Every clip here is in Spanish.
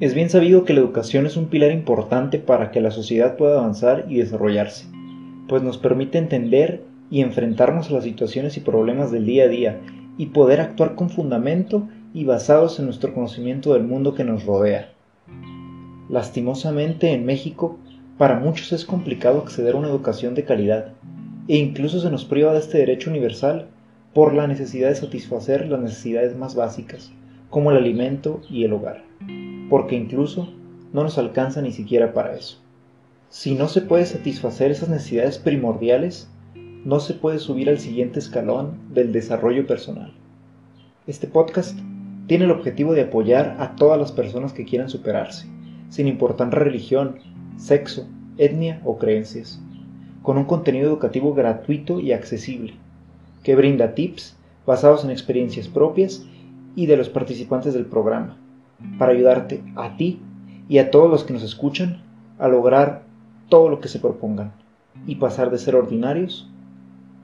Es bien sabido que la educación es un pilar importante para que la sociedad pueda avanzar y desarrollarse, pues nos permite entender y enfrentarnos a las situaciones y problemas del día a día y poder actuar con fundamento y basados en nuestro conocimiento del mundo que nos rodea. Lastimosamente en México, para muchos es complicado acceder a una educación de calidad, e incluso se nos priva de este derecho universal por la necesidad de satisfacer las necesidades más básicas, como el alimento y el hogar, porque incluso no nos alcanza ni siquiera para eso. Si no se puede satisfacer esas necesidades primordiales, no se puede subir al siguiente escalón del desarrollo personal. Este podcast tiene el objetivo de apoyar a todas las personas que quieran superarse, sin importar religión, sexo, etnia o creencias, con un contenido educativo gratuito y accesible, que brinda tips basados en experiencias propias y de los participantes del programa, para ayudarte a ti y a todos los que nos escuchan a lograr todo lo que se propongan y pasar de ser ordinarios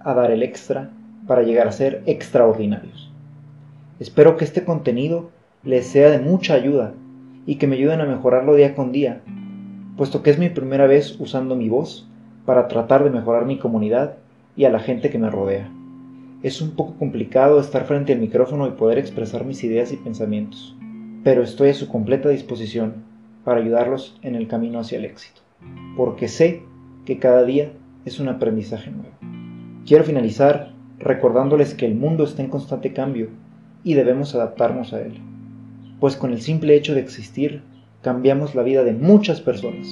a dar el extra para llegar a ser extraordinarios. Espero que este contenido les sea de mucha ayuda y que me ayuden a mejorarlo día con día, puesto que es mi primera vez usando mi voz para tratar de mejorar mi comunidad y a la gente que me rodea. Es un poco complicado estar frente al micrófono y poder expresar mis ideas y pensamientos, pero estoy a su completa disposición para ayudarlos en el camino hacia el éxito, porque sé que cada día es un aprendizaje nuevo. Quiero finalizar recordándoles que el mundo está en constante cambio y debemos adaptarnos a él, pues con el simple hecho de existir cambiamos la vida de muchas personas,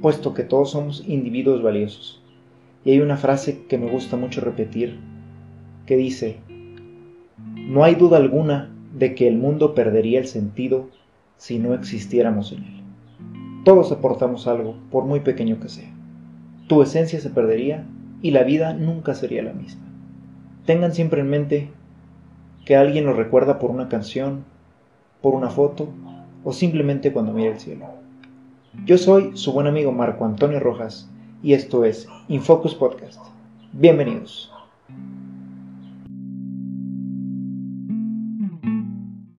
puesto que todos somos individuos valiosos. Y hay una frase que me gusta mucho repetir que dice, no hay duda alguna de que el mundo perdería el sentido si no existiéramos en él. Todos aportamos algo, por muy pequeño que sea. Tu esencia se perdería y la vida nunca sería la misma. Tengan siempre en mente que alguien lo recuerda por una canción, por una foto o simplemente cuando mira el cielo. Yo soy su buen amigo Marco Antonio Rojas y esto es Infocus Podcast. Bienvenidos.